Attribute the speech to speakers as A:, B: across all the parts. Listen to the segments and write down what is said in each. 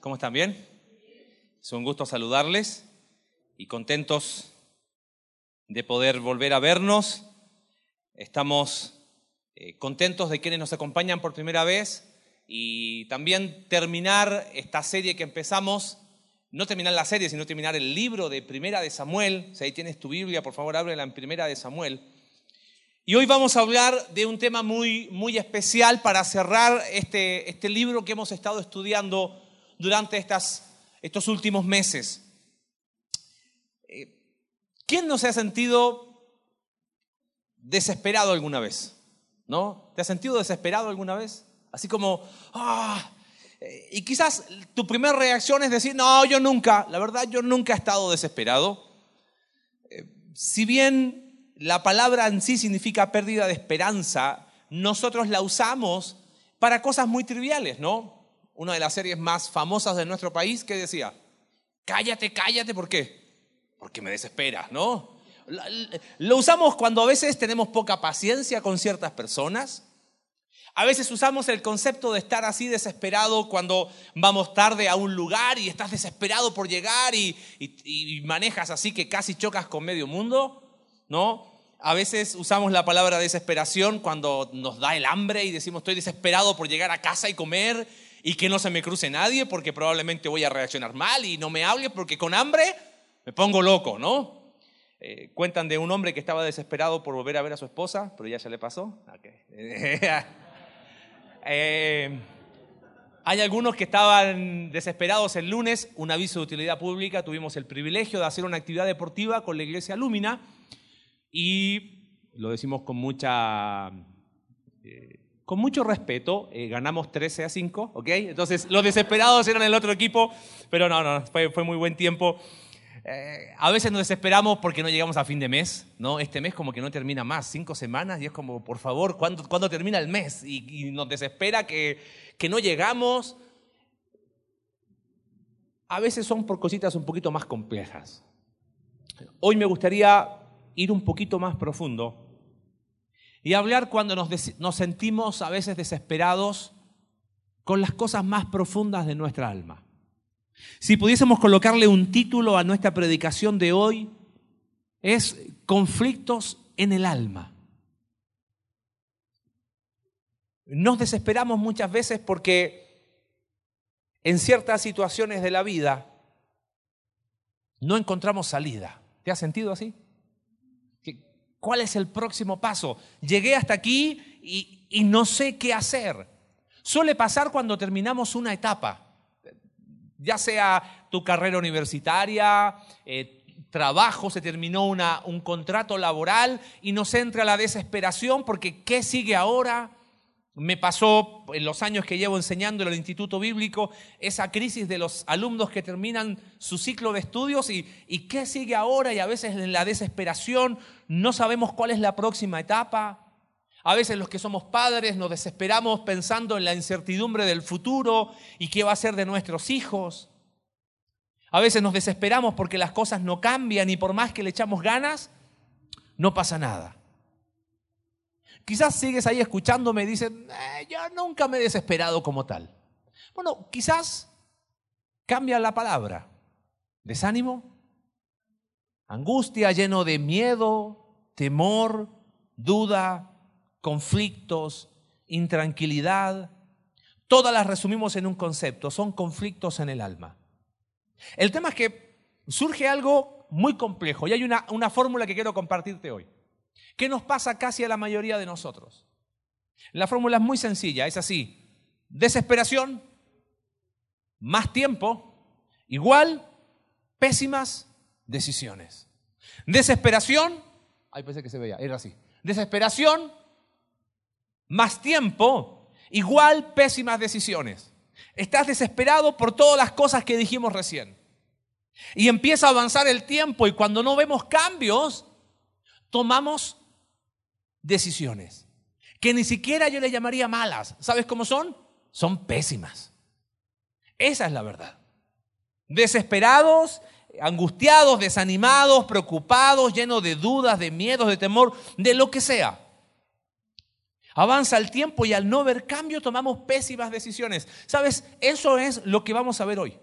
A: ¿Cómo están? ¿Bien? Es un gusto saludarles y contentos de poder volver a vernos. Estamos eh, contentos de quienes nos acompañan por primera vez y también terminar esta serie que empezamos, no terminar la serie, sino terminar el libro de Primera de Samuel. Si ahí tienes tu Biblia, por favor, ábrela en Primera de Samuel. Y hoy vamos a hablar de un tema muy, muy especial para cerrar este, este libro que hemos estado estudiando durante estas, estos últimos meses. Eh, ¿Quién no se ha sentido desesperado alguna vez? ¿No? ¿Te has sentido desesperado alguna vez? Así como, ah, eh, y quizás tu primera reacción es decir, no, yo nunca, la verdad yo nunca he estado desesperado. Eh, si bien la palabra en sí significa pérdida de esperanza, nosotros la usamos para cosas muy triviales, ¿no? Una de las series más famosas de nuestro país, que decía, cállate, cállate, ¿por qué? Porque me desesperas, ¿no? Lo usamos cuando a veces tenemos poca paciencia con ciertas personas. A veces usamos el concepto de estar así desesperado cuando vamos tarde a un lugar y estás desesperado por llegar y, y manejas así que casi chocas con medio mundo, ¿no? A veces usamos la palabra desesperación cuando nos da el hambre y decimos estoy desesperado por llegar a casa y comer y que no se me cruce nadie porque probablemente voy a reaccionar mal y no me hable porque con hambre me pongo loco, ¿no? Eh, cuentan de un hombre que estaba desesperado por volver a ver a su esposa, pero ya se le pasó. Eh, hay algunos que estaban desesperados el lunes, un aviso de utilidad pública, tuvimos el privilegio de hacer una actividad deportiva con la iglesia Lúmina y lo decimos con mucha... Eh, con mucho respeto, eh, ganamos 13 a 5, ¿ok? Entonces, los desesperados eran el otro equipo, pero no, no, fue, muy buen tiempo. Eh, a veces nos desesperamos porque no llegamos a fin de mes, ¿no? Este mes como que no termina más, cinco semanas, y es como, por favor, ¿cuándo, ¿cuándo termina el mes? Y, y nos desespera que, que no llegamos. A veces son por cositas un poquito más complejas. Hoy me gustaría ir un poquito más profundo y hablar cuando nos, sentimos a veces desesperados con las cosas más profundas de nuestra alma. Si pudiésemos colocarle un título a nuestra predicación de hoy, es conflictos en el alma. Nos desesperamos muchas veces porque en ciertas situaciones de la vida no encontramos salida. ¿Te has sentido así? ¿Cuál es el próximo paso? Llegué hasta aquí y, no sé qué hacer. Suele pasar cuando terminamos una etapa, ya sea tu carrera universitaria, eh, trabajo, se terminó una, un contrato laboral y nos entra la desesperación porque ¿qué sigue ahora? Me pasó en los años que llevo enseñando en el Instituto Bíblico esa crisis de los alumnos que terminan su ciclo de estudios y, y qué sigue ahora y a veces en la desesperación no sabemos cuál es la próxima etapa. A veces los que somos padres nos desesperamos pensando en la incertidumbre del futuro y qué va a ser de nuestros hijos. A veces nos desesperamos porque las cosas no cambian y por más que le echamos ganas, no pasa nada. Quizás sigues ahí escuchándome y dices, eh, yo nunca me he desesperado como tal. Bueno, quizás cambia la palabra. Desánimo, angustia lleno de miedo, temor, duda, conflictos, intranquilidad. Todas las resumimos en un concepto, son conflictos en el alma. El tema es que surge algo muy complejo y hay una, una fórmula que quiero compartirte hoy. ¿Qué nos pasa casi a la mayoría de nosotros? La fórmula es muy sencilla, es así. Desesperación, más tiempo, igual, pésimas decisiones. Desesperación, ay, pensé que se veía, era así. Desesperación, más tiempo, igual, pésimas decisiones. Estás desesperado por todas las cosas que dijimos recién. Y empieza a avanzar el tiempo y cuando no vemos cambios, tomamos decisiones que ni siquiera yo le llamaría malas. ¿Sabes cómo son? Son pésimas. Esa es la verdad. Desesperados, angustiados, desanimados, preocupados, llenos de dudas, de miedos, de temor, de lo que sea. Avanza el tiempo y al no ver cambio tomamos pésimas decisiones. ¿Sabes? Eso es lo que vamos a ver hoy.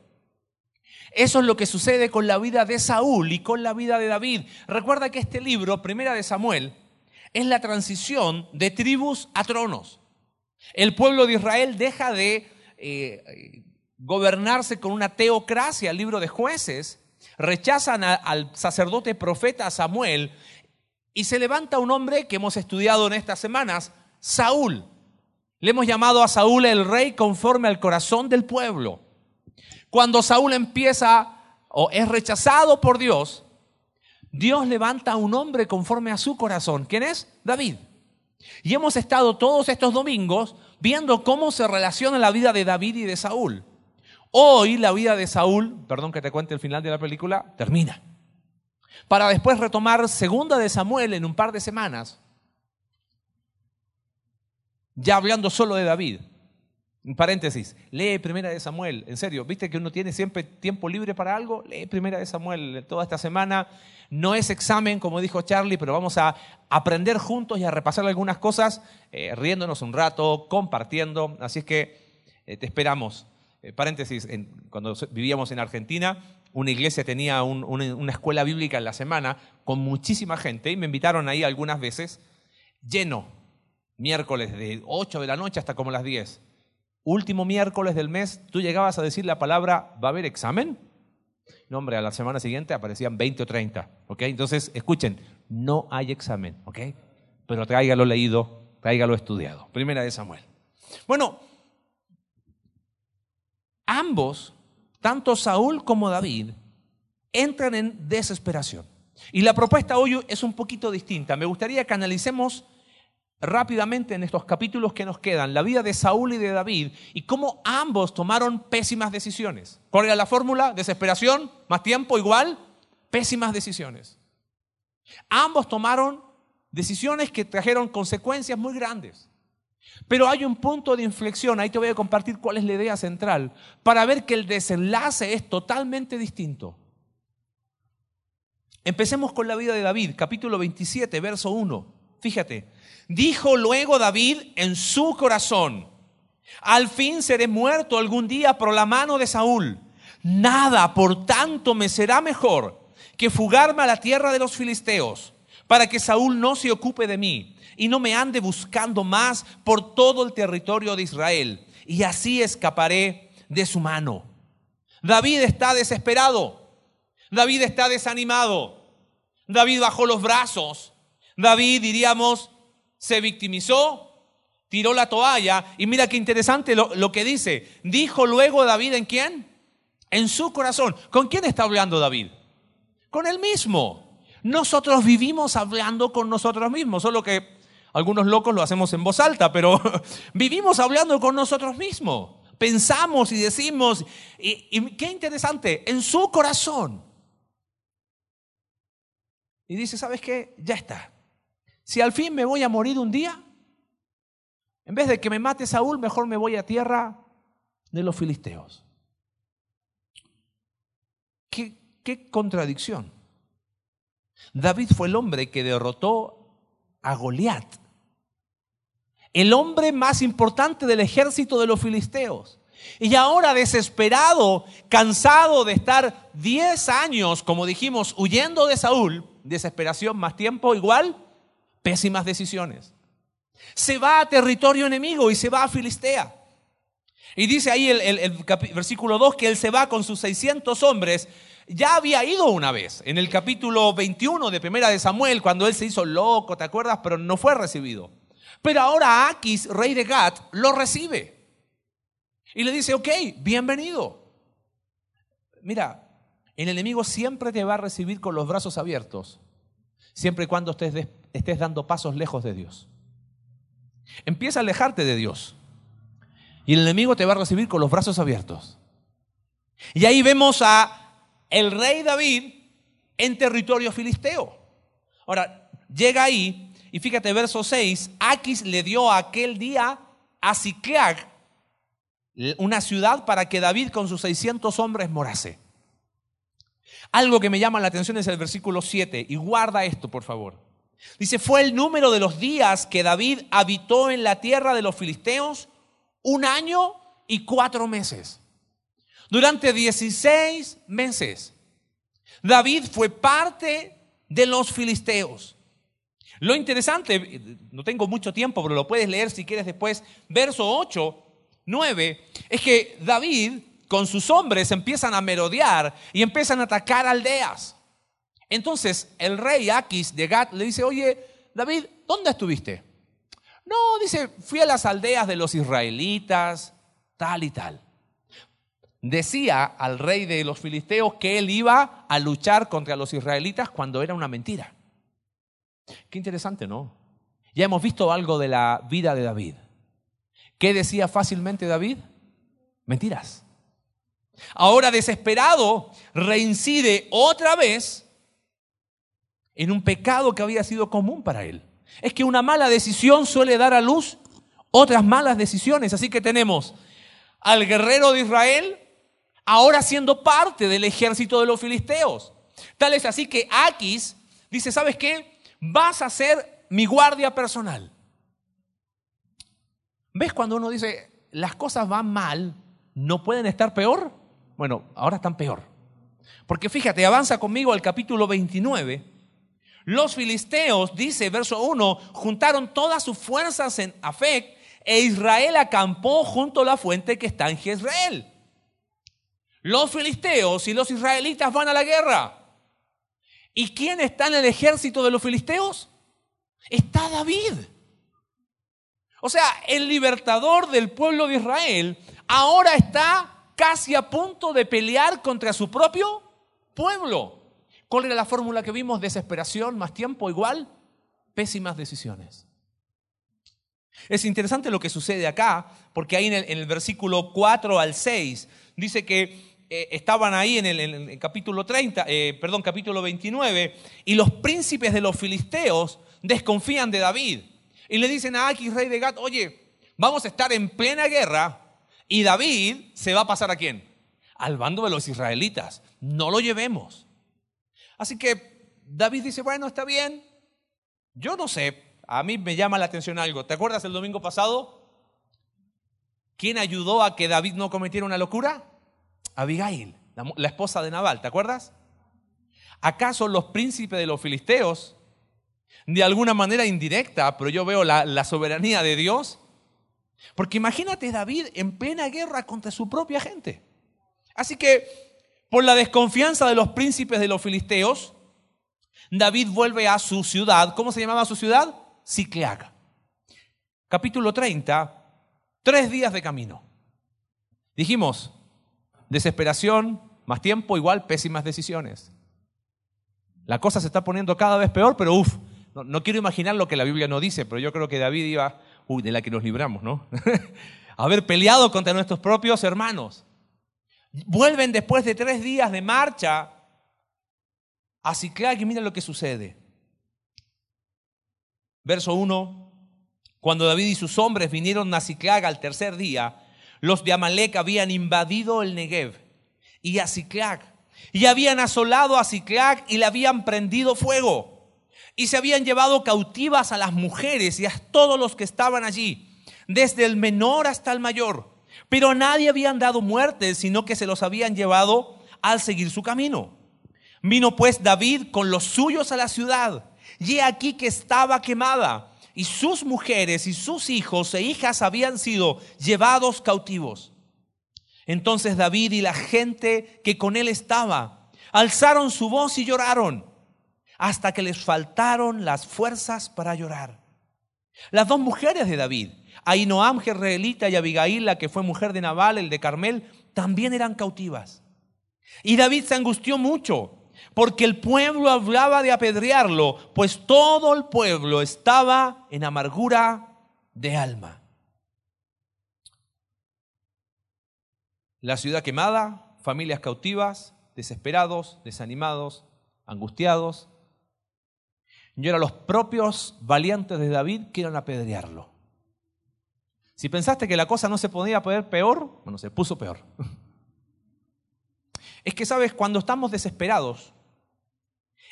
A: Eso es lo que sucede con la vida de Saúl y con la vida de David. Recuerda que este libro, Primera de Samuel, es la transición de tribus a tronos. El pueblo de Israel deja de eh, gobernarse con una teocracia, el libro de jueces, rechazan al sacerdote profeta Samuel y se levanta un hombre que hemos estudiado en estas semanas, Saúl. Le hemos llamado a Saúl el rey conforme al corazón del pueblo. Cuando Saúl empieza o es rechazado por Dios, Dios levanta a un hombre conforme a su corazón. ¿Quién es? David. Y hemos estado todos estos domingos viendo cómo se relaciona la vida de David y de Saúl. Hoy la vida de Saúl, perdón que te cuente el final de la película, termina. Para después retomar segunda de Samuel en un par de semanas, ya hablando solo de David. En paréntesis, lee Primera de Samuel, en serio, ¿viste que uno tiene siempre tiempo libre para algo? Lee Primera de Samuel toda esta semana. No es examen, como dijo Charlie, pero vamos a aprender juntos y a repasar algunas cosas, eh, riéndonos un rato, compartiendo. Así es que eh, te esperamos. Eh, paréntesis, cuando vivíamos en Argentina, una iglesia tenía una escuela bíblica en la semana con muchísima gente y me invitaron ahí algunas veces, lleno, miércoles de 8 de la noche hasta como las 10 último miércoles del mes, tú llegabas a decir la palabra, ¿va a haber examen? No, hombre, a la semana siguiente aparecían 20 o 30, ¿ok? Entonces, escuchen, no hay examen, ¿ok? Pero tráigalo leído, tráigalo estudiado. Primera de Samuel. Bueno, ambos, tanto Saúl como David, entran en desesperación. Y la propuesta hoy es un poquito distinta. Me gustaría que analicemos rápidamente en estos capítulos que nos quedan la vida de Saúl y de David y cómo ambos tomaron pésimas decisiones. ¿Cuál era la fórmula? Desesperación, más tiempo, igual, pésimas decisiones. Ambos tomaron decisiones que trajeron consecuencias muy grandes. Pero hay un punto de inflexión, ahí te voy a compartir cuál es la idea central, para ver que el desenlace es totalmente distinto. Empecemos con la vida de David, capítulo 27, verso 1. Fíjate, Dijo luego David en su corazón, al fin seré muerto algún día por la mano de Saúl. Nada, por tanto, me será mejor que fugarme a la tierra de los filisteos, para que Saúl no se ocupe de mí y no me ande buscando más por todo el territorio de Israel, y así escaparé de su mano. David está desesperado, David está desanimado, David bajó los brazos, David, diríamos, se victimizó, tiró la toalla y mira qué interesante lo, que dice. Dijo luego David en quién? En su corazón. ¿Con quién está hablando David? Con él mismo. Nosotros vivimos hablando con nosotros mismos, solo que algunos locos lo hacemos en voz alta, pero vivimos hablando con nosotros mismos. Pensamos y decimos, y, y qué interesante, en su corazón. Y dice, ¿sabes qué? Ya está. Si al fin me voy a morir un día, en vez de que me mate Saúl, mejor me voy a tierra de los filisteos. ¿Qué, contradicción? David fue el hombre que derrotó a Goliat, el hombre más importante del ejército de los filisteos. Y ahora desesperado, cansado de estar 10 años, como dijimos, huyendo de Saúl, desesperación más tiempo igual, pésimas decisiones. Se va a territorio enemigo y se va a Filistea. Y dice ahí el, versículo 2 que él se va con sus 600 hombres. Ya había ido una vez, en el capítulo 21 de Primera de Samuel, cuando él se hizo loco, ¿te acuerdas? Pero no fue recibido. Pero ahora Aquis, rey de Gat, lo recibe. Y le dice, ok, bienvenido. Mira, el enemigo siempre te va a recibir con los brazos abiertos, siempre y cuando estés estés dando pasos lejos de Dios. Empieza a alejarte de Dios. Y el enemigo te va a recibir con los brazos abiertos. Y ahí vemos a el rey David en territorio filisteo. Ahora, llega ahí y fíjate verso 6, Aquis le dio aquel día a Ciclag una ciudad para que David con sus 600 hombres morase. Algo que me llama la atención es el versículo 7 y guarda esto, por favor. Dice, fue el número de los días que David habitó en la tierra de los filisteos un año y cuatro meses. Durante 16 meses, David fue parte de los filisteos. Lo interesante, no tengo mucho tiempo, pero lo puedes leer si quieres después, verso 8, 9, es que David con sus hombres empiezan a merodear y empiezan a atacar aldeas. Entonces el rey Aquis de Gat le dice, oye, David, ¿dónde estuviste? No, dice, fui a las aldeas de los israelitas, tal y tal. Decía al rey de los filisteos que él iba a luchar contra los israelitas cuando era una mentira. Qué interesante, ¿no? Ya hemos visto algo de la vida de David. ¿Qué decía fácilmente David? Mentiras. Ahora desesperado, reincide otra vez en un pecado que había sido común para él. Es que una mala decisión suele dar a luz otras malas decisiones. Así que tenemos al guerrero de Israel ahora siendo parte del ejército de los filisteos. Tal es así que Aquis dice, ¿sabes qué? Vas a ser mi guardia personal. ¿Ves cuando uno dice, las cosas van mal, no pueden estar peor? Bueno, ahora están peor. Porque fíjate, avanza conmigo al capítulo 29 los filisteos, dice verso 1, juntaron todas sus fuerzas en Afec e Israel acampó junto a la fuente que está en Jezreel. Los filisteos y los israelitas van a la guerra. ¿Y quién está en el ejército de los filisteos? Está David. O sea, el libertador del pueblo de Israel ahora está casi a punto de pelear contra su propio pueblo. ¿Cuál era la fórmula que vimos? Desesperación más tiempo igual pésimas decisiones. Es interesante lo que sucede acá, porque ahí en el, versículo 4 al 6 dice que eh, estaban ahí en el, capítulo 30, eh, perdón, capítulo 29, y los príncipes de los filisteos desconfían de David. Y le dicen a Aquis, rey de Gat, oye, vamos a estar en plena guerra y David se va a pasar a quién? Al bando de los israelitas. No lo llevemos. Así que David dice, bueno, está bien. Yo no sé, a mí me llama la atención algo. ¿Te acuerdas el domingo pasado? ¿Quién ayudó a que David no cometiera una locura? Abigail, la, esposa de Nabal, ¿te acuerdas? ¿Acaso los príncipes de los filisteos, de alguna manera indirecta, pero yo veo la, la soberanía de Dios? Porque imagínate David en plena guerra contra su propia gente. Así que por la desconfianza de los príncipes de los filisteos, David vuelve a su ciudad. ¿Cómo se llamaba su ciudad? Cicleac. Capítulo 30, tres días de camino. Dijimos, desesperación, más tiempo, igual pésimas decisiones. La cosa se está poniendo cada vez peor, pero uff, no, no, quiero imaginar lo que la Biblia no dice, pero yo creo que David iba, uy, de la que nos libramos, ¿no? Haber peleado contra nuestros propios hermanos. Vuelven después de tres días de marcha a Ciclag y mira lo que sucede. Verso 1. Cuando David y sus hombres vinieron a Ciclag al tercer día, los de Amalek habían invadido el Negev y a Ciclag. Y habían asolado a Ciclag y le habían prendido fuego. Y se habían llevado cautivas a las mujeres y a todos los que estaban allí, desde el menor hasta el mayor pero nadie habían dado muerte, sino que se los habían llevado al seguir su camino. Vino pues David con los suyos a la ciudad, y he aquí que estaba quemada, y sus mujeres y sus hijos e hijas habían sido llevados cautivos. Entonces David y la gente que con él estaba alzaron su voz y lloraron, hasta que les faltaron las fuerzas para llorar. Las dos mujeres de David, Ainoam jezreelita y Abigail, la que fue mujer de Nabal, el de Carmel, también eran cautivas. Y David se angustió mucho, porque el pueblo hablaba de apedrearlo, pues todo el pueblo estaba en amargura de alma. La ciudad quemada, familias cautivas, desesperados, desanimados, angustiados. Y ahora los propios valientes de David quieren apedrearlo. Si pensaste que la cosa no se podía poner peor, bueno, se puso peor. Es que, sabes, cuando estamos desesperados,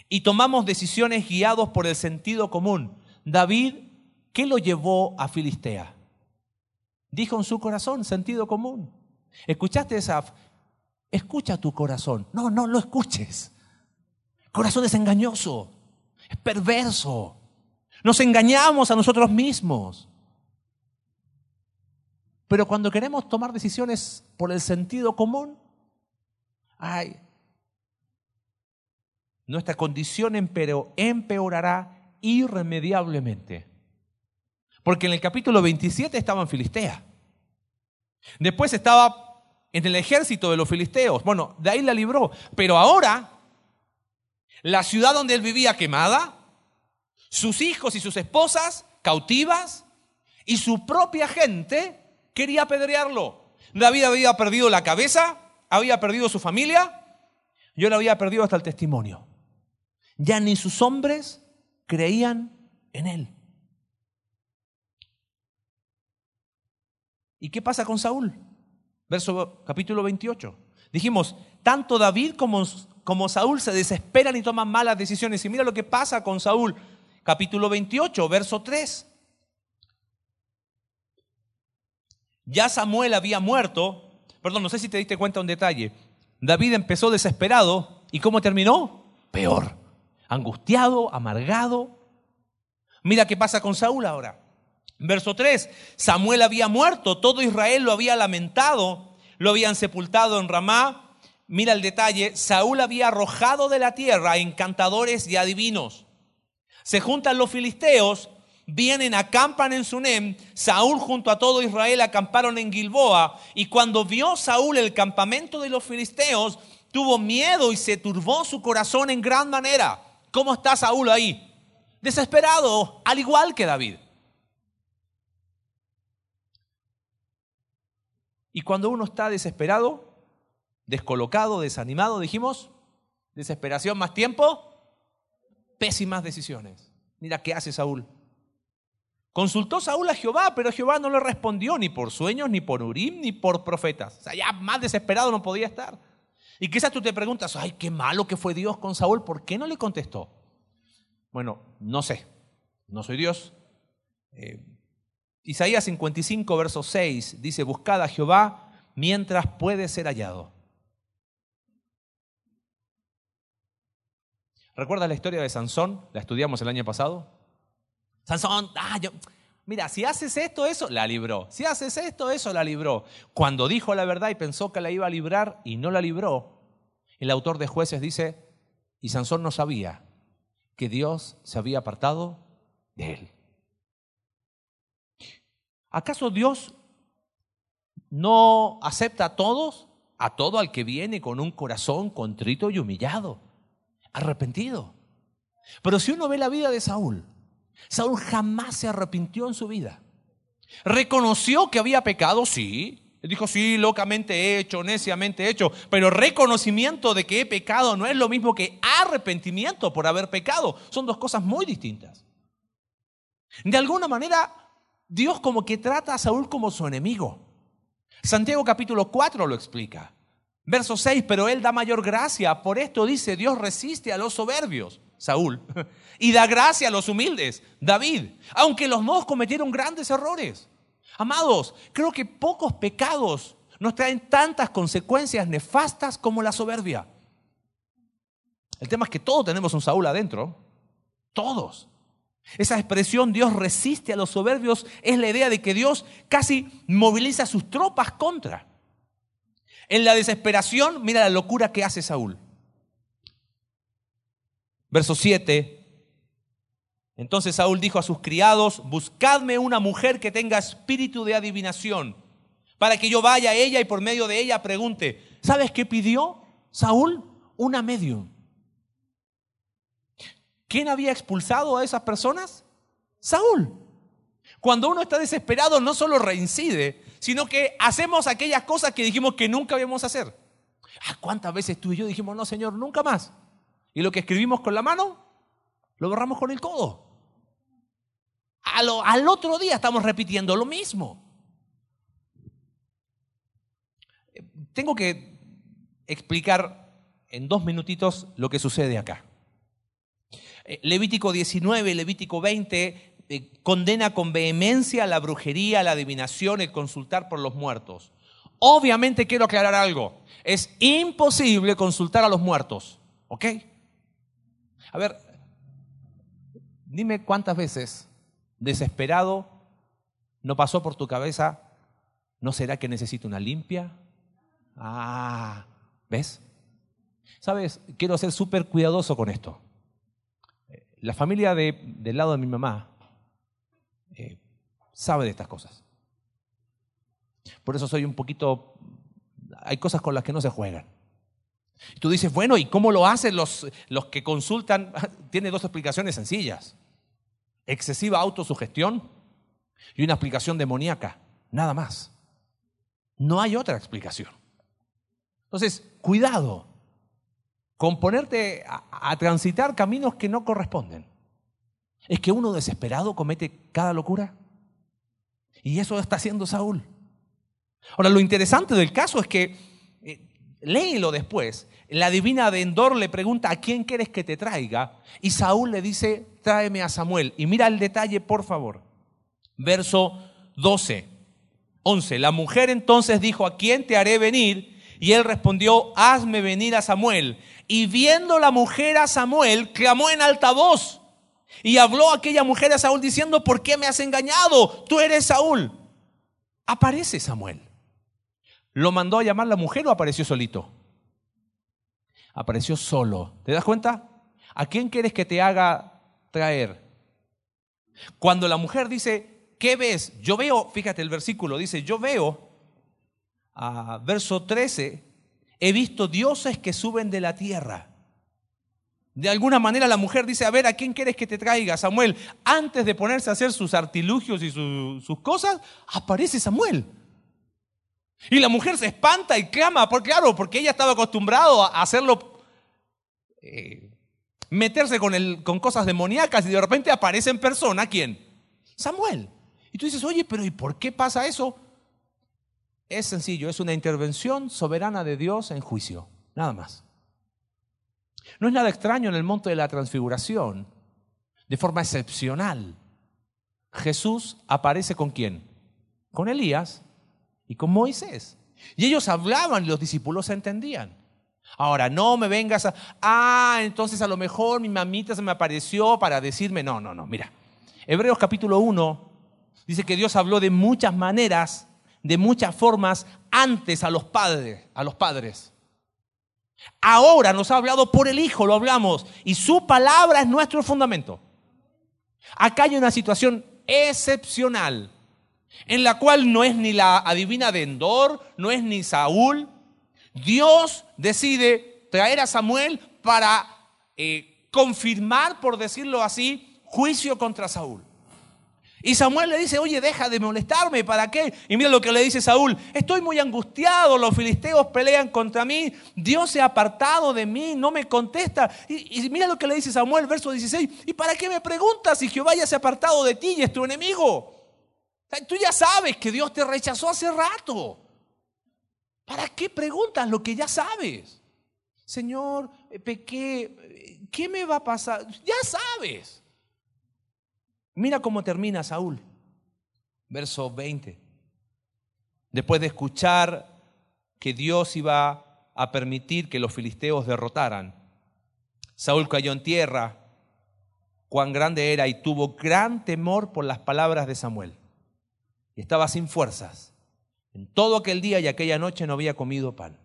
A: y tomamos decisiones guiados por el sentido común. David, ¿qué lo llevó a Filistea? Dijo en su corazón, sentido común. ¿Escuchaste esa? Escucha tu corazón. No, no lo escuches. corazón es engañoso, es perverso. Nos engañamos a nosotros mismos. Pero cuando queremos tomar decisiones por el sentido común, ay, nuestra condición empeorará irremediablemente. Porque en el capítulo 27 estaba en Filistea. Después estaba en el ejército de los filisteos. Bueno, de ahí la libró. Pero ahora, la ciudad donde él vivía quemada, sus hijos y sus esposas cautivas, y su propia gente quería apedrearlo. David había perdido la cabeza, había perdido su familia, yo le había perdido hasta el testimonio. Ya ni sus hombres creían en él. ¿Y qué pasa con Saúl? Verso capítulo 28. Dijimos, tanto David como, como Saúl se desesperan y toman malas decisiones. Y mira lo que pasa con Saúl. Capítulo 28, verso 3. Ya Samuel había muerto. Perdón, no sé si te diste cuenta un detalle. David empezó desesperado y ¿cómo terminó? Peor. Angustiado, amargado. Mira qué pasa con Saúl ahora. Verso 3. Samuel había muerto, todo Israel lo había lamentado, lo habían sepultado en Ramá. Mira el detalle, Saúl había arrojado de la tierra encantadores y adivinos. Se juntan los filisteos vienen, acampan en Sunem, Saúl junto a todo Israel acamparon en Gilboa, y cuando vio Saúl el campamento de los filisteos, tuvo miedo y se turbó su corazón en gran manera. ¿Cómo está Saúl ahí? Desesperado, al igual que David. Y cuando uno está desesperado, descolocado, desanimado, dijimos, desesperación más tiempo, pésimas decisiones. Mira qué hace Saúl. Consultó Saúl a Jehová, pero Jehová no le respondió ni por sueños, ni por Urim, ni por profetas. O sea, ya más desesperado no podía estar. Y quizás tú te preguntas, ay, qué malo que fue Dios con Saúl, ¿por qué no le contestó? Bueno, no sé, no soy Dios. Eh, Isaías 55, verso 6 dice, buscad a Jehová mientras puede ser hallado. ¿Recuerdas la historia de Sansón? La estudiamos el año pasado. Sansón, ah, mira, si haces esto, eso, la libró. Si haces esto, eso, la libró. Cuando dijo la verdad y pensó que la iba a librar y no la libró, el autor de jueces dice, y Sansón no sabía que Dios se había apartado de él. ¿Acaso Dios no acepta a todos, a todo al que viene con un corazón contrito y humillado, arrepentido? Pero si uno ve la vida de Saúl, Saúl jamás se arrepintió en su vida. Reconoció que había pecado, sí. Dijo, sí, locamente he hecho, neciamente he hecho, pero reconocimiento de que he pecado no es lo mismo que arrepentimiento por haber pecado. Son dos cosas muy distintas. De alguna manera, Dios como que trata a Saúl como su enemigo. Santiago capítulo 4 lo explica. Verso 6, pero él da mayor gracia. Por esto dice, Dios resiste a los soberbios, Saúl, y da gracia a los humildes, David, aunque los dos cometieron grandes errores. Amados, creo que pocos pecados nos traen tantas consecuencias nefastas como la soberbia. El tema es que todos tenemos un Saúl adentro, todos. Esa expresión Dios resiste a los soberbios es la idea de que Dios casi moviliza sus tropas contra. En la desesperación, mira la locura que hace Saúl. Verso 7. Entonces Saúl dijo a sus criados, buscadme una mujer que tenga espíritu de adivinación, para que yo vaya a ella y por medio de ella pregunte, ¿sabes qué pidió Saúl? Una medium. ¿Quién había expulsado a esas personas? Saúl. Cuando uno está desesperado no solo reincide, sino que hacemos aquellas cosas que dijimos que nunca íbamos a hacer. Ah, ¿Cuántas veces tú y yo dijimos, no, Señor, nunca más? Y lo que escribimos con la mano, lo borramos con el codo. al otro día estamos repitiendo lo mismo. Tengo que explicar en dos minutitos lo que sucede acá. Eh, Levítico 19, Levítico 20 eh, condena con vehemencia la brujería, la adivinación, el consultar por los muertos. Obviamente quiero aclarar algo. Es imposible consultar a los muertos. ¿Ok? A ver, dime cuántas veces, desesperado, no pasó por tu cabeza, ¿no será que necesito una limpia? Ah, ¿ves? Sabes, quiero ser súper cuidadoso con esto. La familia del lado de mi mamá eh, sabe de estas cosas. Por eso soy un poquito... Hay cosas con las que no se juegan. Tú dices, bueno, ¿y cómo lo hacen los, los que consultan? Tiene dos explicaciones sencillas. Excesiva autosugestión y una explicación demoníaca. Nada más. No hay otra explicación. Entonces, cuidado con ponerte a, transitar caminos que no corresponden. Es que uno desesperado comete cada locura. Y eso está haciendo Saúl. Ahora, lo interesante del caso es que, léelo después, la divina de le pregunta a quién quieres que te traiga y Saúl le dice, tráeme a Samuel. Y mira el detalle, por favor. Verso 12, 11. La mujer entonces dijo, ¿a quién te haré venir? Y él respondió, hazme venir a Samuel. Y viendo la mujer a Samuel, clamó en alta voz. Y habló aquella mujer a Saúl diciendo, ¿por qué me has engañado? Tú eres Saúl. Aparece Samuel. ¿Lo mandó a llamar la mujer o apareció solito? Apareció solo. ¿Te das cuenta? ¿A quién quieres que te haga traer? Cuando la mujer dice, ¿qué ves? Yo veo, fíjate el versículo, dice, yo veo, a verso 13, he visto dioses que suben de la tierra. De alguna manera la mujer dice, a ver, ¿a quién quieres que te traiga, Samuel? Antes de ponerse a hacer sus artilugios y sus cosas, aparece Samuel. Y la mujer se espanta y clama, porque claro, porque ella estaba acostumbrado a hacerlo, eh, meterse con, el, con cosas demoníacas y de repente aparece en persona, ¿quién? Samuel. Y tú dices, oye, pero ¿y por qué pasa eso? Es sencillo, es una intervención soberana de Dios en juicio, nada más. No es nada extraño en el monte de la transfiguración, de forma excepcional. Jesús aparece con quién? Con Elías y con Moisés. Y ellos hablaban y los discípulos entendían. Ahora, no me vengas a, ah, entonces a lo mejor mi mamita se me apareció para decirme, no, no, no, mira. Hebreos capítulo 1 dice que Dios habló de muchas maneras de muchas formas antes a los padres, a los padres. Ahora nos ha hablado por el Hijo, lo hablamos, y su palabra es nuestro fundamento. Acá hay una situación excepcional, en la cual no es ni la adivina de Endor, no es ni Saúl. Dios decide traer a Samuel para eh, confirmar, por decirlo así, juicio contra Saúl. Y Samuel le dice, oye, deja de molestarme, ¿para qué? Y mira lo que le dice Saúl, estoy muy angustiado, los filisteos pelean contra mí, Dios se ha apartado de mí, no me contesta. Y, mira lo que le dice Samuel, verso 16, ¿y para qué me preguntas si Jehová ya se ha apartado de ti y es tu enemigo? Tú ya sabes que Dios te rechazó hace rato. ¿Para qué preguntas lo que ya sabes? Señor, eh, eh, ¿qué me va a pasar? Ya sabes. Mira cómo termina Saúl. Verso 20. Después de escuchar que Dios iba a permitir que los filisteos derrotaran, Saúl cayó en tierra, cuán grande era y tuvo gran temor por las palabras de Samuel. Y estaba sin fuerzas. En todo aquel día y aquella noche no había comido pan.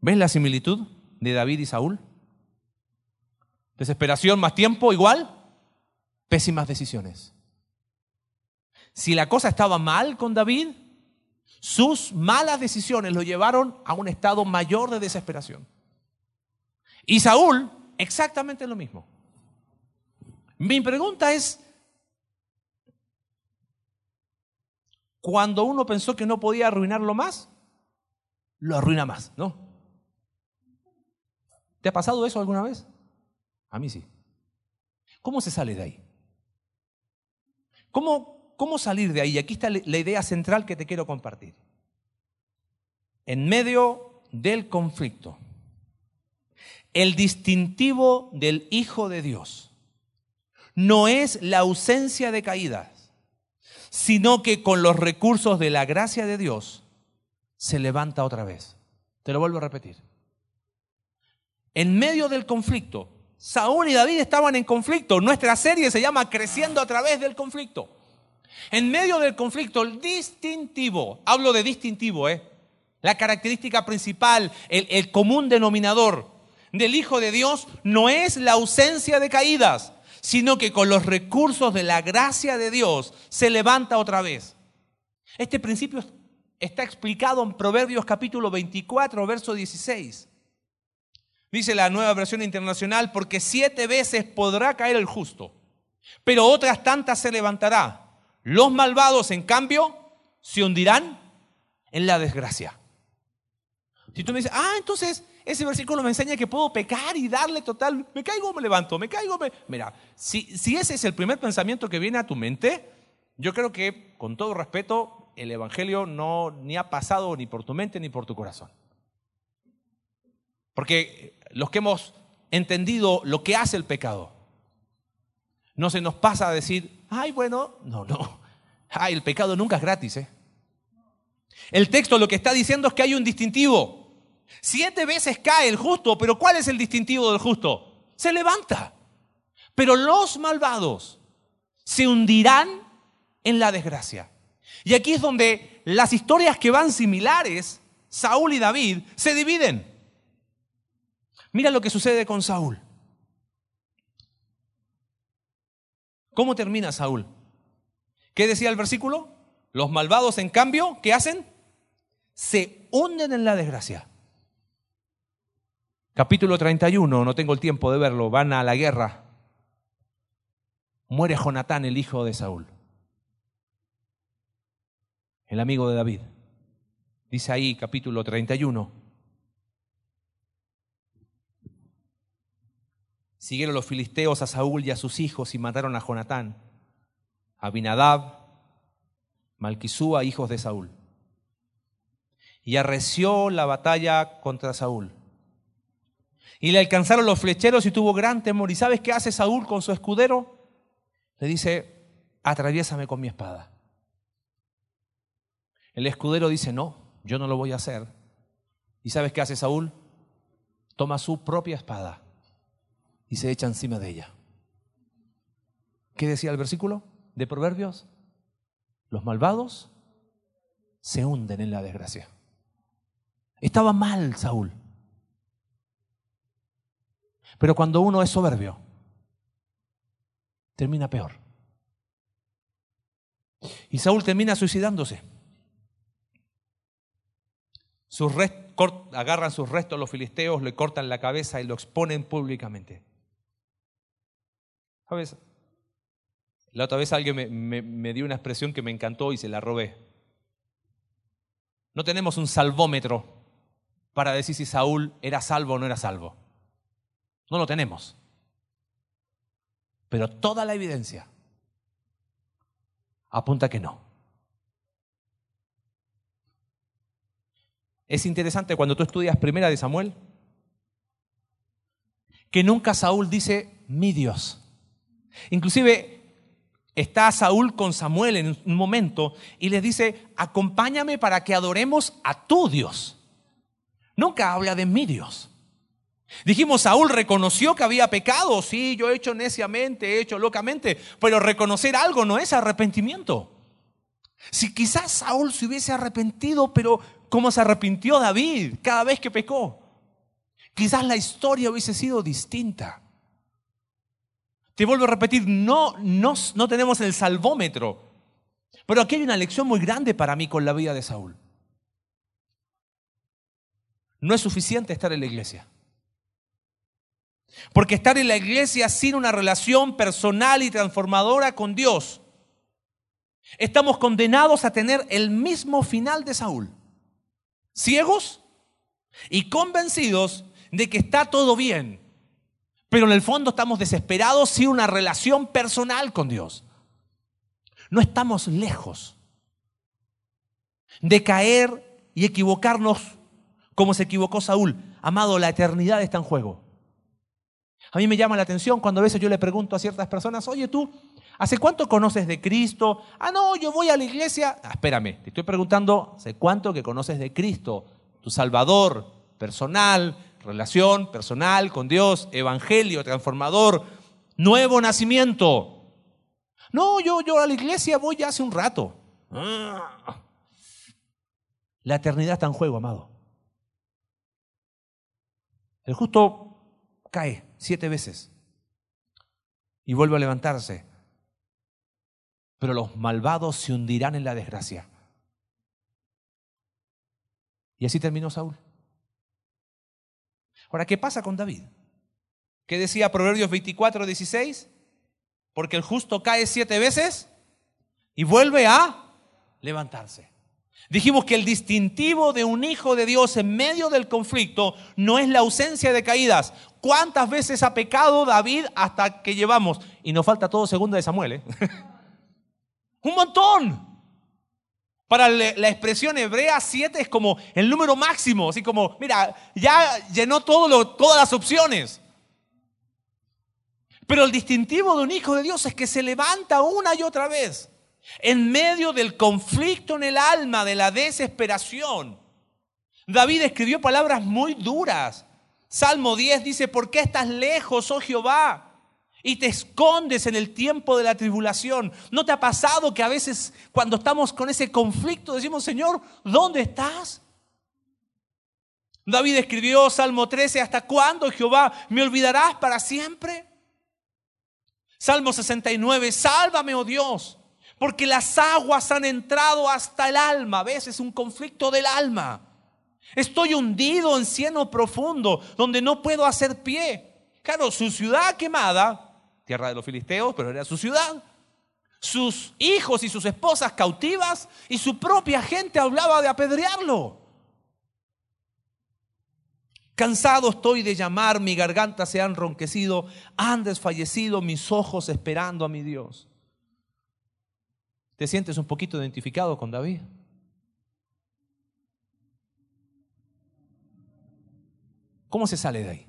A: ¿Ves la similitud de David y Saúl? Desesperación más tiempo igual pésimas decisiones. Si la cosa estaba mal con David, sus malas decisiones lo llevaron a un estado mayor de desesperación. Y Saúl, exactamente lo mismo. Mi pregunta es, cuando uno pensó que no podía arruinarlo más, lo arruina más, ¿no? ¿Te ha pasado eso alguna vez? A mí sí. ¿Cómo se sale de ahí? ¿Cómo, ¿Cómo salir de ahí? Aquí está la idea central que te quiero compartir. En medio del conflicto, El distintivo del Hijo de Dios no es la ausencia de caídas, sino que con los recursos de la gracia de Dios se levanta otra vez. Te lo vuelvo a repetir. En medio del conflicto, Saúl y David estaban en conflicto. Nuestra serie se llama Creciendo a través del conflicto. En medio del conflicto, el distintivo, hablo de distintivo, ¿eh? la característica principal, el, el común denominador del Hijo de Dios no es la ausencia de caídas, sino que con los recursos de la gracia de Dios se levanta otra vez. Este principio está explicado en Proverbios capítulo 24, verso 16. Dice la nueva versión internacional, porque siete veces podrá caer el justo, pero otras tantas se levantará. Los malvados, en cambio, se hundirán en la desgracia. Si tú me dices, ah, entonces ese versículo me enseña que puedo pecar y darle total, me caigo, me levanto, me caigo, me... Mira, si, si ese es el primer pensamiento que viene a tu mente, yo creo que, con todo respeto, el Evangelio no ni ha pasado ni por tu mente ni por tu corazón. Porque los que hemos entendido lo que hace el pecado, no se nos pasa a decir, ay, bueno, no, no, ay, el pecado nunca es gratis. ¿eh? El texto lo que está diciendo es que hay un distintivo. Siete veces cae el justo, pero ¿cuál es el distintivo del justo? Se levanta. Pero los malvados se hundirán en la desgracia. Y aquí es donde las historias que van similares, Saúl y David, se dividen. Mira lo que sucede con Saúl. ¿Cómo termina Saúl? ¿Qué decía el versículo? Los malvados, en cambio, ¿qué hacen? Se hunden en la desgracia. Capítulo 31, no tengo el tiempo de verlo, van a la guerra. Muere Jonatán, el hijo de Saúl, el amigo de David. Dice ahí, capítulo 31. Siguieron los filisteos a Saúl y a sus hijos y mataron a Jonatán, a Abinadab, Malquisúa, hijos de Saúl. Y arreció la batalla contra Saúl. Y le alcanzaron los flecheros y tuvo gran temor. ¿Y sabes qué hace Saúl con su escudero? Le dice, atraviésame con mi espada. El escudero dice, no, yo no lo voy a hacer. ¿Y sabes qué hace Saúl? Toma su propia espada y se echa encima de ella. ¿Qué decía el versículo de Proverbios? Los malvados se hunden en la desgracia. Estaba mal Saúl. Pero cuando uno es soberbio, termina peor. Y Saúl termina suicidándose. Sus agarran sus restos los filisteos, le cortan la cabeza y lo exponen públicamente. ¿Sabes? La otra vez alguien me, me dio una expresión que me encantó y se la robé. No tenemos un salvómetro para decir si Saúl era salvo o no era salvo. No lo tenemos. Pero toda la evidencia apunta que no. Es interesante cuando tú estudias Primera de Samuel que nunca Saúl dice mi Dios. Inclusive está Saúl con Samuel en un momento y le dice, acompáñame para que adoremos a tu Dios. Nunca habla de mi Dios. Dijimos, Saúl reconoció que había pecado, sí, yo he hecho neciamente, he hecho locamente, pero reconocer algo no es arrepentimiento. Si quizás Saúl se hubiese arrepentido, pero como se arrepintió David cada vez que pecó, quizás la historia hubiese sido distinta. Te vuelvo a repetir, no, no, no tenemos el salvómetro, pero aquí hay una lección muy grande para mí con la vida de Saúl. No es suficiente estar en la iglesia. Porque estar en la iglesia sin una relación personal y transformadora con Dios, estamos condenados a tener el mismo final de Saúl. Ciegos y convencidos de que está todo bien, pero en el fondo estamos desesperados sin una relación personal con Dios. No estamos lejos de caer y equivocarnos como se equivocó Saúl. Amado, la eternidad está en juego. A mí me llama la atención cuando a veces yo le pregunto a ciertas personas, oye tú, ¿hace cuánto conoces de Cristo? Ah, no, yo voy a la iglesia. Ah, espérame, te estoy preguntando, ¿hace cuánto que conoces de Cristo? Tu Salvador, personal, relación personal con Dios, evangelio, transformador, nuevo nacimiento. No, yo, yo a la iglesia voy ya hace un rato. Ah. La eternidad está en juego, amado. El justo cae siete veces y vuelve a levantarse. Pero los malvados se hundirán en la desgracia. Y así terminó Saúl. Ahora, ¿qué pasa con David? ¿Qué decía Proverbios 24, 16? Porque el justo cae siete veces y vuelve a levantarse. Dijimos que el distintivo de un hijo de Dios en medio del conflicto no es la ausencia de caídas. ¿Cuántas veces ha pecado David hasta que llevamos? Y nos falta todo segundo de Samuel. ¿eh? Un montón. Para la expresión hebrea, siete es como el número máximo. Así como, mira, ya llenó todo todas las opciones. Pero el distintivo de un hijo de Dios es que se levanta una y otra vez. En medio del conflicto en el alma, de la desesperación. David escribió palabras muy duras. Salmo 10 dice, ¿por qué estás lejos, oh Jehová? Y te escondes en el tiempo de la tribulación. ¿No te ha pasado que a veces cuando estamos con ese conflicto decimos, Señor, ¿dónde estás? David escribió Salmo 13, ¿hasta cuándo, Jehová, me olvidarás para siempre? Salmo 69, sálvame, oh Dios, porque las aguas han entrado hasta el alma. ¿Ves? Es un conflicto del alma. Estoy hundido en cieno profundo, donde no puedo hacer pie. Claro, su ciudad quemada, tierra de los filisteos, pero era su ciudad. Sus hijos y sus esposas cautivas y su propia gente hablaba de apedrearlo. Cansado estoy de llamar, mi garganta se ha enronquecido, han desfallecido mis ojos esperando a mi Dios. ¿Te sientes un poquito identificado con David? ¿Cómo se sale de ahí?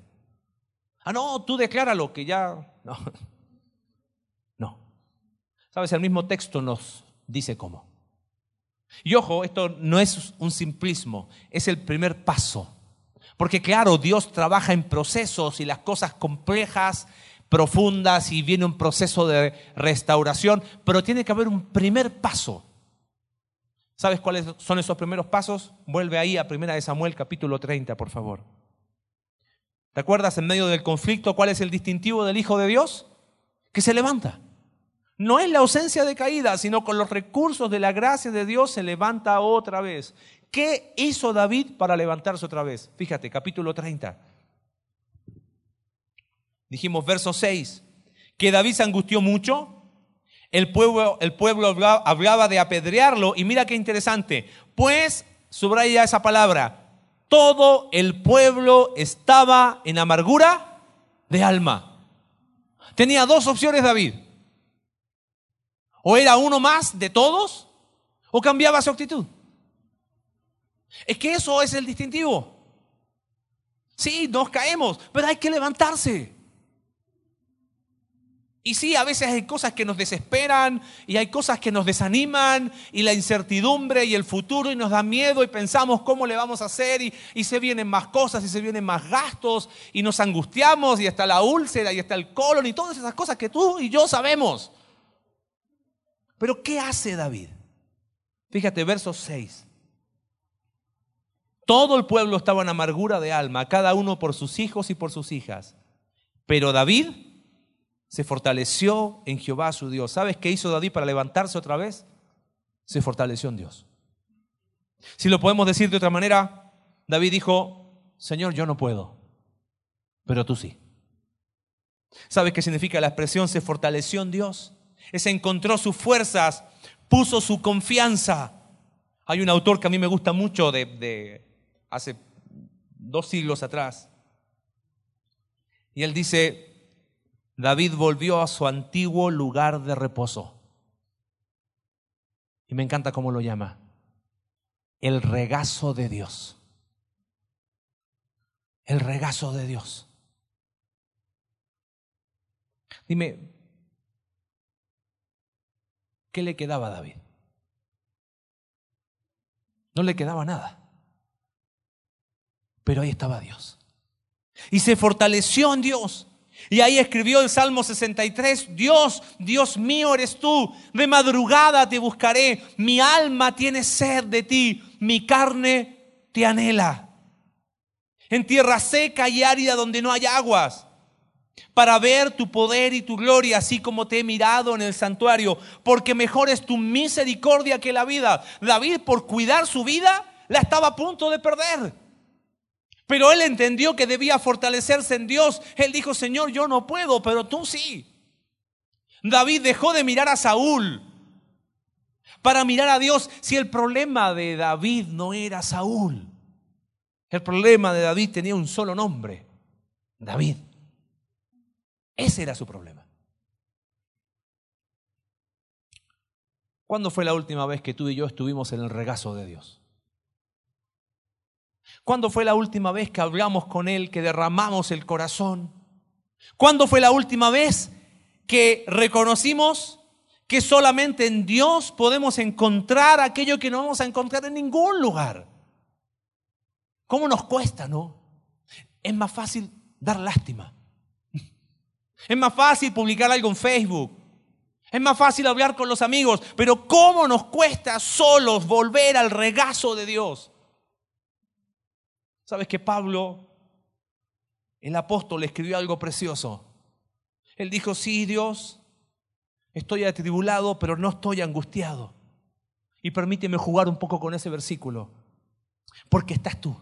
A: Ah, no, tú decláralo, que ya... No. no. Sabes, el mismo texto nos dice cómo. Y ojo, esto no es un simplismo, es el primer paso. Porque claro, Dios trabaja en procesos y las cosas complejas, profundas y viene un proceso de restauración, pero tiene que haber un primer paso. ¿Sabes cuáles son esos primeros pasos? Vuelve ahí a 1 Samuel capítulo 30, por favor. ¿Te acuerdas en medio del conflicto cuál es el distintivo del Hijo de Dios? Que se levanta. No es la ausencia de caída, sino con los recursos de la gracia de Dios se levanta otra vez. ¿Qué hizo David para levantarse otra vez? Fíjate, capítulo 30. Dijimos verso 6, que David se angustió mucho, el pueblo, el pueblo hablaba de apedrearlo y mira qué interesante, pues, subraya esa palabra, todo el pueblo estaba en amargura de alma. Tenía dos opciones David. O era uno más de todos, o cambiaba su actitud. Es que eso es el distintivo. Sí, nos caemos, pero hay que levantarse. Y sí, a veces hay cosas que nos desesperan y hay cosas que nos desaniman y la incertidumbre y el futuro y nos da miedo y pensamos cómo le vamos a hacer y, y, se vienen más cosas y se vienen más gastos y nos angustiamos y está la úlcera y está el colon y todas esas cosas que tú y yo sabemos. Pero ¿qué hace David? Fíjate, verso 6. Todo el pueblo estaba en amargura de alma, cada uno por sus hijos y por sus hijas. Pero David se fortaleció en Jehová su Dios. ¿Sabes qué hizo David para levantarse otra vez? Se fortaleció en Dios. Si lo podemos decir de otra manera, David dijo, Señor, yo no puedo, pero tú sí. ¿Sabes qué significa la expresión se fortaleció en Dios? Es encontró sus fuerzas, puso su confianza. Hay un autor que a mí me gusta mucho de, de hace dos siglos atrás. Y él dice, David volvió a su antiguo lugar de reposo. Y me encanta cómo lo llama. El regazo de Dios. El regazo de Dios. Dime, ¿qué le quedaba a David? No le quedaba nada. Pero ahí estaba Dios. Y se fortaleció en Dios. Y ahí escribió el Salmo 63, Dios, Dios mío eres tú, de madrugada te buscaré, mi alma tiene sed de ti, mi carne te anhela. En tierra seca y árida donde no hay aguas, para ver tu poder y tu gloria, así como te he mirado en el santuario, porque mejor es tu misericordia que la vida. David, por cuidar su vida, la estaba a punto de perder. Pero él entendió que debía fortalecerse en Dios. Él dijo, Señor, yo no puedo, pero tú sí. David dejó de mirar a Saúl para mirar a Dios. Si el problema de David no era Saúl, el problema de David tenía un solo nombre, David. Ese era su problema. ¿Cuándo fue la última vez que tú y yo estuvimos en el regazo de Dios? ¿Cuándo fue la última vez que hablamos con Él, que derramamos el corazón? ¿Cuándo fue la última vez que reconocimos que solamente en Dios podemos encontrar aquello que no vamos a encontrar en ningún lugar? ¿Cómo nos cuesta, no? Es más fácil dar lástima. Es más fácil publicar algo en Facebook. Es más fácil hablar con los amigos. Pero ¿cómo nos cuesta solos volver al regazo de Dios? ¿Sabes que Pablo, el apóstol, escribió algo precioso? Él dijo, sí, Dios, estoy atribulado, pero no estoy angustiado. Y permíteme jugar un poco con ese versículo, porque estás tú.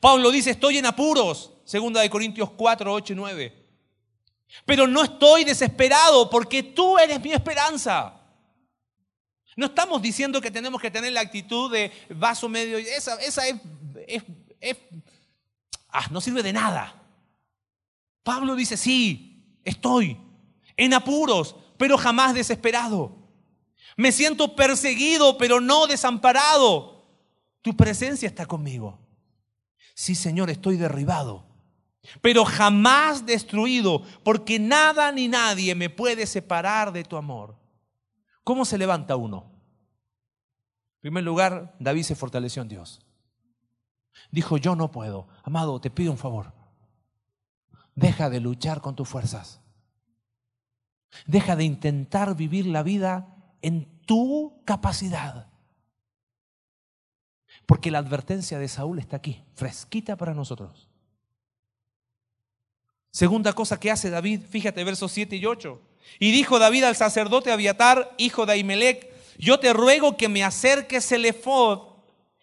A: Pablo dice, estoy en apuros, segunda de Corintios 4, 8 y 9. Pero no estoy desesperado porque tú eres mi esperanza. No estamos diciendo que tenemos que tener la actitud de vaso medio. Esa, esa es, es, ah, no sirve de nada. Pablo dice, sí, estoy en apuros, pero jamás desesperado. Me siento perseguido, pero no desamparado. Tu presencia está conmigo. Sí, Señor, estoy derribado, pero jamás destruido, porque nada ni nadie me puede separar de tu amor. ¿Cómo se levanta uno? En primer lugar, David se fortaleció en Dios. Dijo, yo no puedo. Amado, te pido un favor. Deja de luchar con tus fuerzas. Deja de intentar vivir la vida en tu capacidad. Porque la advertencia de Saúl está aquí, fresquita para nosotros. Segunda cosa que hace David, fíjate versos 7 y 8. Y dijo David al sacerdote Abiatar, hijo de Ahimelech, yo te ruego que me acerques el efod.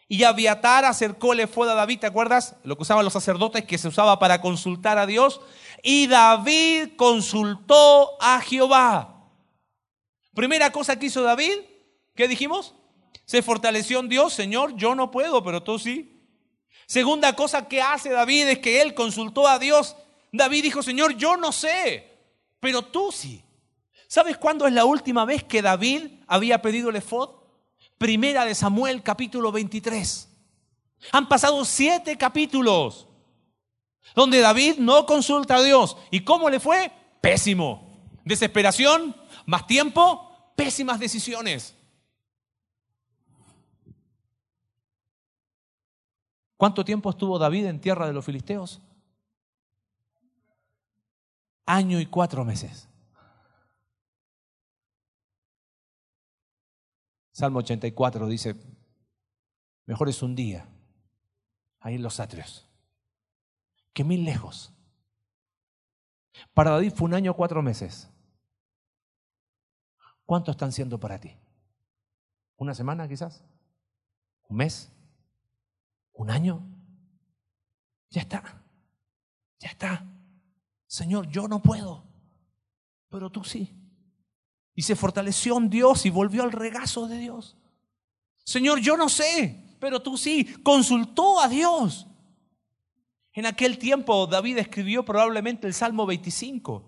A: Y Abiatar acercó el efod a David, ¿te acuerdas? Lo que usaban los sacerdotes que se usaba para consultar a Dios. Y David consultó a Jehová. Primera cosa que hizo David, ¿qué dijimos? Se fortaleció en Dios, Señor, yo no puedo, pero tú sí. Segunda cosa que hace David es que él consultó a Dios. David dijo, Señor, yo no sé, pero tú sí. ¿Sabes cuándo es la última vez que David había pedido el efod? Primera de Samuel capítulo 23. Han pasado siete capítulos donde David no consulta a Dios. ¿Y cómo le fue? Pésimo. Desesperación, más tiempo, pésimas decisiones. ¿Cuánto tiempo estuvo David en tierra de los filisteos? Año y cuatro meses. Salmo 84 dice, mejor es un día ahí en los atrios que mil lejos. Para David fue un año cuatro meses. ¿Cuánto están siendo para ti? ¿Una semana quizás? ¿Un mes? ¿Un año? Ya está. Ya está. Señor, yo no puedo, pero tú sí. Y se fortaleció en Dios y volvió al regazo de Dios. Señor, yo no sé, pero tú sí. Consultó a Dios. En aquel tiempo David escribió probablemente el Salmo 25.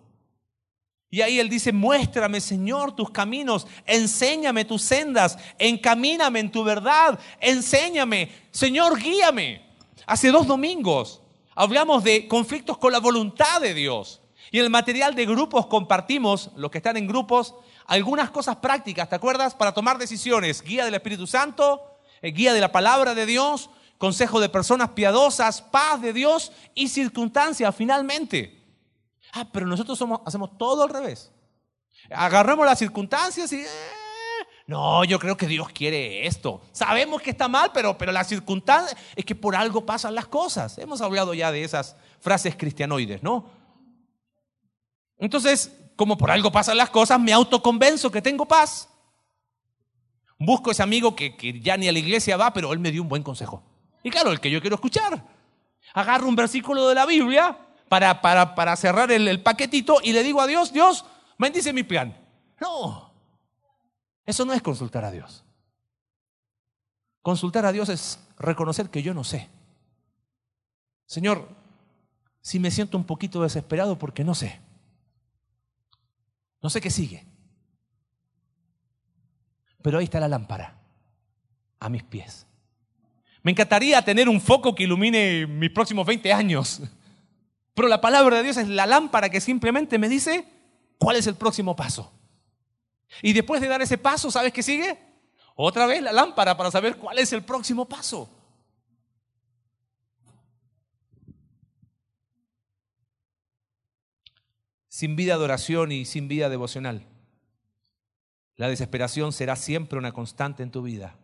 A: Y ahí él dice, muéstrame Señor tus caminos, enséñame tus sendas, encamíname en tu verdad, enséñame, Señor, guíame. Hace dos domingos hablamos de conflictos con la voluntad de Dios. Y el material de grupos compartimos, los que están en grupos, algunas cosas prácticas, ¿te acuerdas? Para tomar decisiones, guía del Espíritu Santo, eh, guía de la palabra de Dios, consejo de personas piadosas, paz de Dios y circunstancias finalmente. Ah, pero nosotros somos, hacemos todo al revés. Agarramos las circunstancias y... Eh, no, yo creo que Dios quiere esto. Sabemos que está mal, pero, pero la circunstancia es que por algo pasan las cosas. Hemos hablado ya de esas frases cristianoides, ¿no? Entonces, como por algo pasan las cosas, me autoconvenzo que tengo paz. Busco ese amigo que, que ya ni a la iglesia va, pero él me dio un buen consejo. Y claro, el que yo quiero escuchar. Agarro un versículo de la Biblia para, para, para cerrar el, el paquetito y le digo a Dios, Dios, bendice mi plan. No, eso no es consultar a Dios. Consultar a Dios es reconocer que yo no sé. Señor, si me siento un poquito desesperado porque no sé. No sé qué sigue. Pero ahí está la lámpara, a mis pies. Me encantaría tener un foco que ilumine mis próximos 20 años. Pero la palabra de Dios es la lámpara que simplemente me dice cuál es el próximo paso. Y después de dar ese paso, ¿sabes qué sigue? Otra vez la lámpara para saber cuál es el próximo paso. Sin vida de oración y sin vida devocional, la desesperación será siempre una constante en tu vida,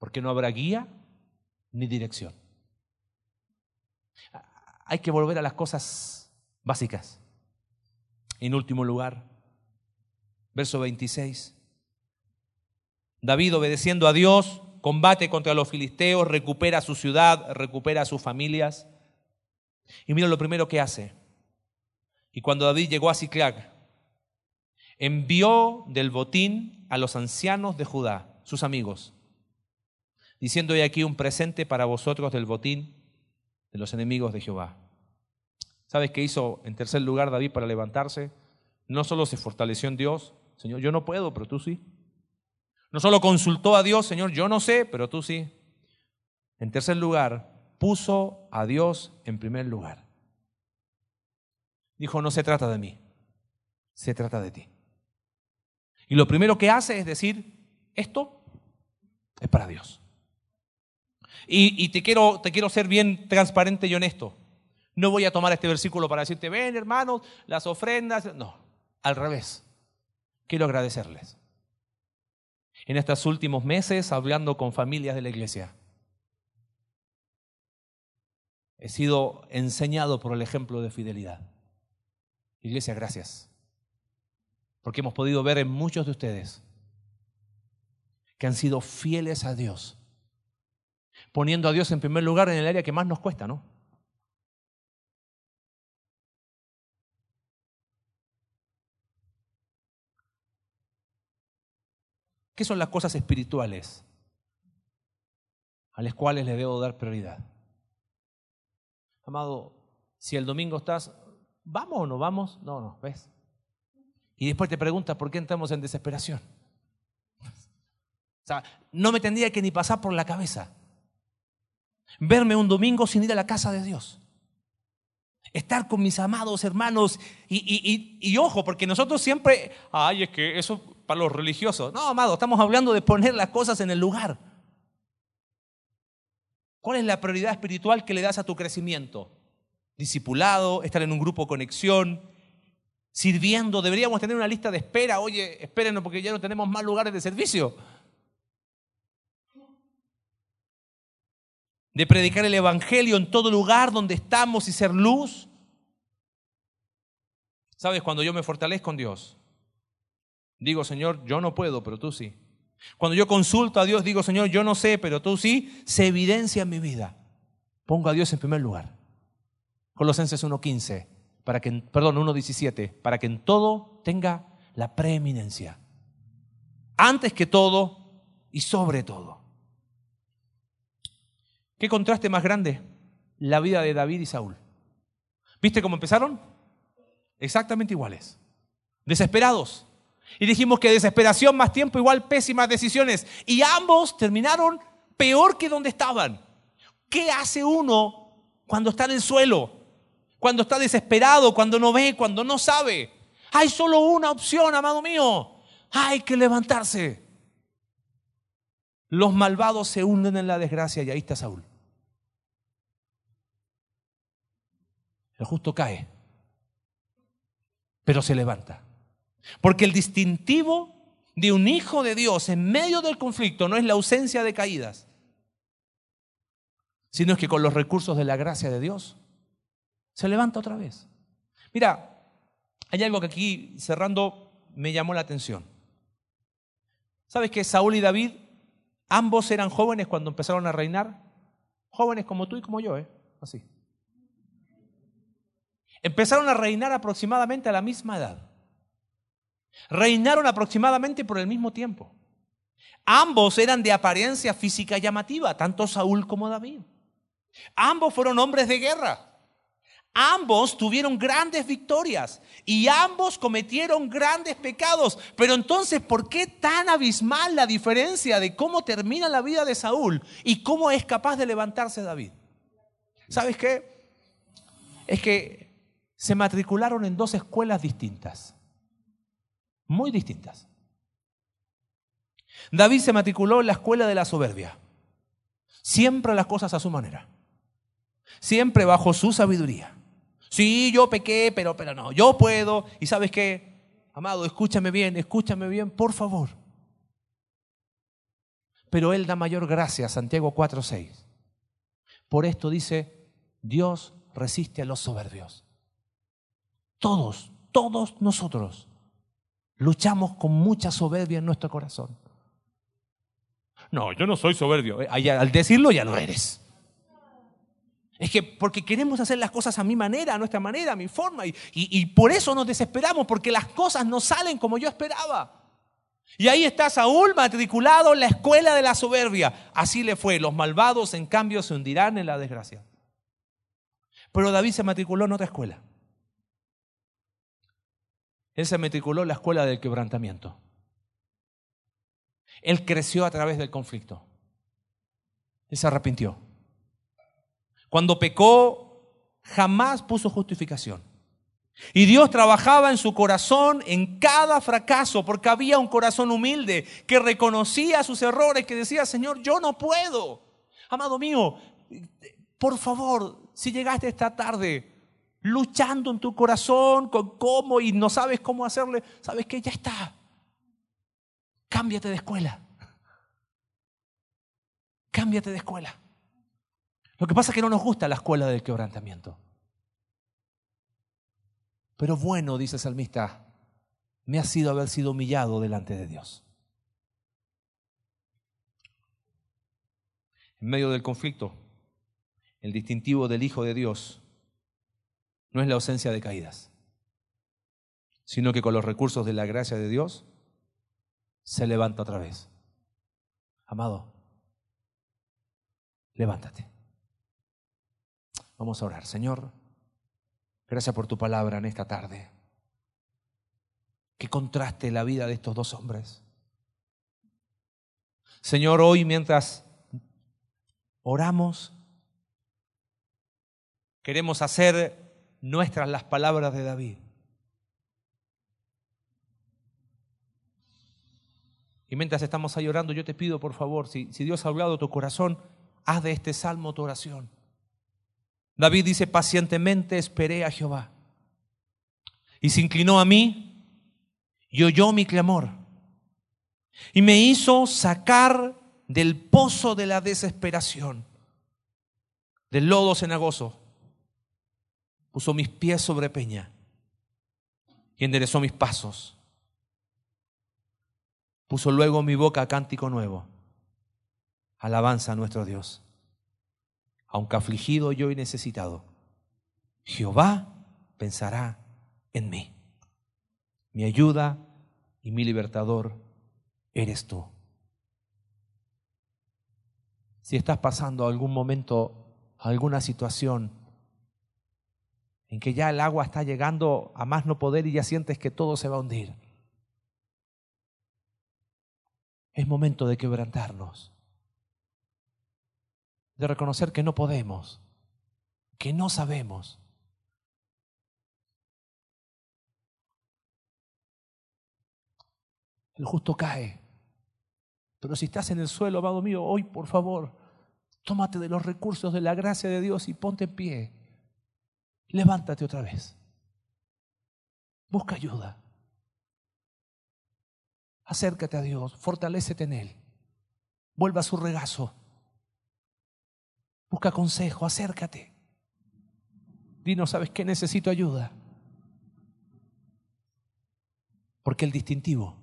A: porque no habrá guía ni dirección. Hay que volver a las cosas básicas. En último lugar, verso 26. David obedeciendo a Dios, combate contra los filisteos, recupera su ciudad, recupera sus familias. Y mira lo primero que hace. Y cuando David llegó a Ciclac, envió del botín a los ancianos de Judá, sus amigos, diciendo, he aquí un presente para vosotros del botín de los enemigos de Jehová. ¿Sabes qué hizo en tercer lugar David para levantarse? No solo se fortaleció en Dios, Señor, yo no puedo, pero tú sí. No solo consultó a Dios, Señor, yo no sé, pero tú sí. En tercer lugar, puso a Dios en primer lugar. Dijo, no se trata de mí, se trata de ti. Y lo primero que hace es decir, esto es para Dios. Y, te, quiero, te quiero ser bien transparente y honesto. No voy a tomar este versículo para decirte, ven hermanos, las ofrendas. No, al revés quiero agradecerles. En estos últimos meses, hablando con familias de la iglesia, he sido enseñado por el ejemplo de fidelidad. Iglesia, gracias. Porque hemos podido ver en muchos de ustedes que han sido fieles a Dios, poniendo a Dios en primer lugar en el área que más nos cuesta, ¿no? ¿Qué son las cosas espirituales a las cuales le debo dar prioridad? Amado, si el domingo estás, ¿vamos o no vamos? No, no, ¿ves? Y después te preguntas por qué entramos en desesperación. O sea, no me tendría que ni pasar por la cabeza verme un domingo sin ir a la casa de Dios. Estar con mis amados hermanos y, y, y, y ojo, porque nosotros siempre, ay, es que eso para los religiosos. No, amado, estamos hablando de poner las cosas en el lugar. ¿Cuál es la prioridad espiritual que le das a tu crecimiento? Discipulado, estar en un grupo conexión, sirviendo. Deberíamos tener una lista de espera. Oye, espérenos porque ya no tenemos más lugares de servicio. De predicar el Evangelio en todo lugar donde estamos y ser luz. ¿Sabes? Cuando yo me fortalezco con Dios, Digo, Señor, yo no puedo, pero tú sí. Cuando yo consulto a Dios, digo, Señor, yo no sé, pero tú sí, se evidencia en mi vida. Pongo a Dios en primer lugar. Colosenses 1.15, para que, perdón, 1.17, para que en todo tenga la preeminencia. Antes que todo y sobre todo. ¿Qué contraste más grande? La vida de David y Saúl. ¿Viste cómo empezaron? Exactamente iguales. Desesperados, y dijimos que desesperación más tiempo igual pésimas decisiones. Y ambos terminaron peor que donde estaban. ¿Qué hace uno cuando está en el suelo? Cuando está desesperado, cuando no ve, cuando no sabe. Hay solo una opción, amado mío. Hay que levantarse. Los malvados se hunden en la desgracia y ahí está Saúl. El justo cae, pero se levanta. Porque el distintivo de un hijo de Dios en medio del conflicto no es la ausencia de caídas, sino es que con los recursos de la gracia de Dios se levanta otra vez. Mira, hay algo que aquí cerrando me llamó la atención. ¿Sabes que Saúl y David ambos eran jóvenes cuando empezaron a reinar? Jóvenes como tú y como yo, ¿eh? Así. Empezaron a reinar aproximadamente a la misma edad. Reinaron aproximadamente por el mismo tiempo. Ambos eran de apariencia física llamativa, tanto Saúl como David. Ambos fueron hombres de guerra. Ambos tuvieron grandes victorias y ambos cometieron grandes pecados. Pero entonces, ¿por qué tan abismal la diferencia de cómo termina la vida de Saúl y cómo es capaz de levantarse David? ¿Sabes qué? Es que se matricularon en dos escuelas distintas muy distintas. David se matriculó en la escuela de la soberbia. Siempre las cosas a su manera. Siempre bajo su sabiduría. Sí, yo pequé, pero, pero no, yo puedo. Y sabes qué, amado, escúchame bien, escúchame bien, por favor. Pero Él da mayor gracia, Santiago 4:6. Por esto dice, Dios resiste a los soberbios. Todos, todos nosotros Luchamos con mucha soberbia en nuestro corazón. No, yo no soy soberbio. Eh, al decirlo ya lo eres. Es que porque queremos hacer las cosas a mi manera, a nuestra manera, a mi forma. Y, por eso nos desesperamos, porque las cosas no salen como yo esperaba. Y ahí está Saúl matriculado en la escuela de la soberbia. Así le fue. Los malvados, en cambio, se hundirán en la desgracia. Pero David se matriculó en otra escuela. Él se matriculó en la escuela del quebrantamiento. Él creció a través del conflicto. Él se arrepintió. Cuando pecó, jamás puso justificación. Y Dios trabajaba en su corazón en cada fracaso, porque había un corazón humilde que reconocía sus errores, que decía, Señor, yo no puedo. Amado mío, por favor, si llegaste esta tarde luchando en tu corazón con cómo y no sabes cómo hacerle, sabes que ya está. Cámbiate de escuela. Cámbiate de escuela. Lo que pasa es que no nos gusta la escuela del quebrantamiento. Pero bueno, dice el salmista, me ha sido haber sido humillado delante de Dios. En medio del conflicto, el distintivo del Hijo de Dios no es la ausencia de caídas, sino que con los recursos de la gracia de Dios se levanta otra vez. Amado, levántate. Vamos a orar. Señor, gracias por tu palabra en esta tarde. Que contraste la vida de estos dos hombres. Señor, hoy mientras oramos, queremos hacer nuestras las palabras de David. Y mientras estamos ahí orando, yo te pido, por favor, si, si Dios ha hablado tu corazón, haz de este salmo tu oración. David dice, pacientemente esperé a Jehová. Y se inclinó a mí y oyó mi clamor. Y me hizo sacar del pozo de la desesperación, del lodo cenagoso puso mis pies sobre peña y enderezó mis pasos. Puso luego mi boca cántico nuevo. Alabanza a nuestro Dios. Aunque afligido yo y necesitado, Jehová pensará en mí. Mi ayuda y mi libertador eres tú. Si estás pasando algún momento, alguna situación en que ya el agua está llegando a más no poder y ya sientes que todo se va a hundir. Es momento de quebrantarnos, de reconocer que no podemos, que no sabemos. El justo cae. Pero si estás en el suelo, amado mío, hoy por favor, tómate de los recursos de la gracia de Dios y ponte en pie. Levántate otra vez. Busca ayuda. Acércate a Dios, fortalécete en Él. Vuelva a su regazo. Busca consejo, acércate. Dino, ¿sabes qué? Necesito ayuda. Porque el distintivo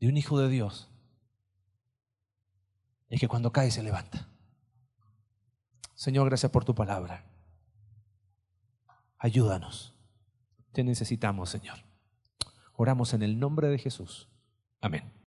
A: de un hijo de Dios es que cuando cae se levanta. Señor, gracias por tu palabra. Ayúdanos. Te necesitamos, Señor. Oramos en el nombre de Jesús. Amén.